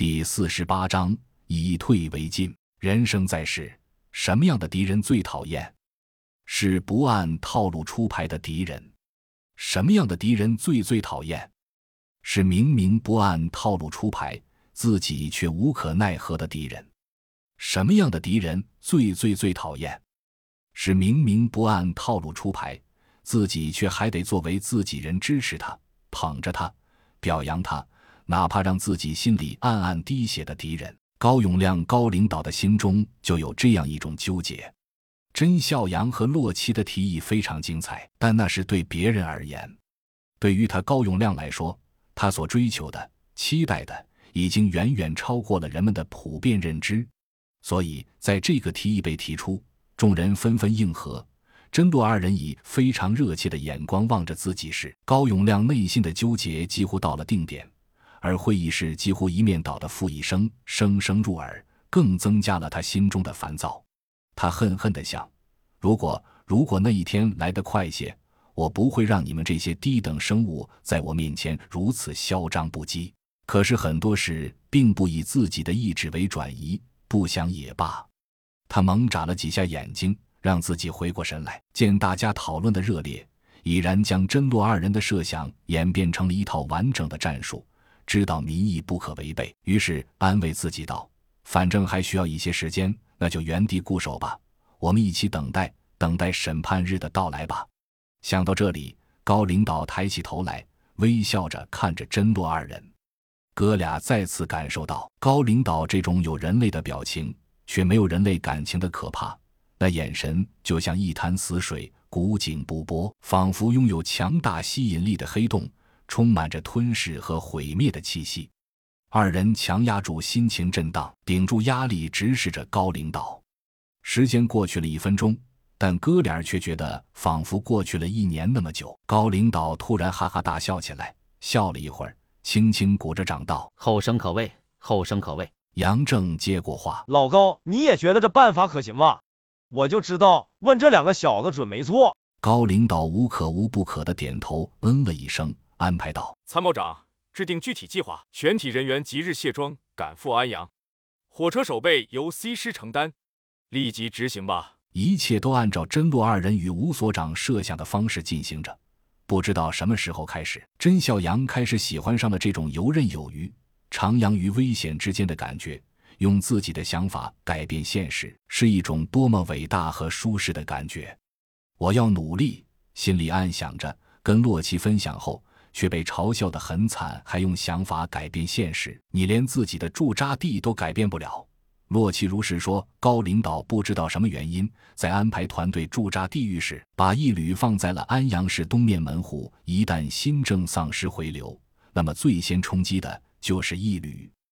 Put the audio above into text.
第四十八章以退为进。人生在世，什么样的敌人最讨厌？是不按套路出牌的敌人。什么样的敌人最最讨厌？是明明不按套路出牌，自己却无可奈何的敌人。什么样的敌人最最最讨厌？是明明不按套路出牌，自己却还得作为自己人支持他、捧着他、表扬他。哪怕让自己心里暗暗滴血的敌人，高永亮高领导的心中就有这样一种纠结。甄孝阳和洛奇的提议非常精彩，但那是对别人而言。对于他高永亮来说，他所追求的、期待的，已经远远超过了人们的普遍认知。所以，在这个提议被提出，众人纷纷应和。甄洛二人以非常热切的眼光望着自己时，高永亮内心的纠结几乎到了定点。而会议室几乎一面倒的负一声声声入耳，更增加了他心中的烦躁。他恨恨地想：如果如果那一天来得快些，我不会让你们这些低等生物在我面前如此嚣张不羁。可是很多事并不以自己的意志为转移，不想也罢。他猛眨了几下眼睛，让自己回过神来，见大家讨论的热烈，已然将真洛二人的设想演变成了一套完整的战术。知道民意不可违背，于是安慰自己道：“反正还需要一些时间，那就原地固守吧。我们一起等待，等待审判日的到来吧。”想到这里，高领导抬起头来，微笑着看着真洛二人。哥俩再次感受到高领导这种有人类的表情却没有人类感情的可怕。那眼神就像一潭死水，古井不波，仿佛拥有强大吸引力的黑洞。充满着吞噬和毁灭的气息，二人强压住心情震荡，顶住压力，直视着高领导。时间过去了一分钟，但哥俩却觉得仿佛过去了一年那么久。高领导突然哈哈大笑起来，笑了一会儿，轻轻鼓着掌道：“后生可畏，后生可畏。”杨正接过话：“老高，你也觉得这办法可行吗？我就知道问这两个小子准没错。”高领导无可无不可的点头，嗯了一声。安排到：“参谋长，制定具体计划，全体人员即日卸装，赶赴安阳。火车守备由 C 师承担，立即执行吧。”一切都按照甄洛二人与吴所长设想的方式进行着。不知道什么时候开始，甄孝阳开始喜欢上了这种游刃有余、徜徉于危险之间的感觉。用自己的想法改变现实，是一种多么伟大和舒适的感觉！我要努力，心里暗想着。跟洛奇分享后。却被嘲笑得很惨，还用想法改变现实？你连自己的驻扎地都改变不了。洛奇如是说。高领导不知道什么原因，在安排团队驻扎地域时，把一旅放在了安阳市东面门户。一旦新政丧失回流，那么最先冲击的就是一旅。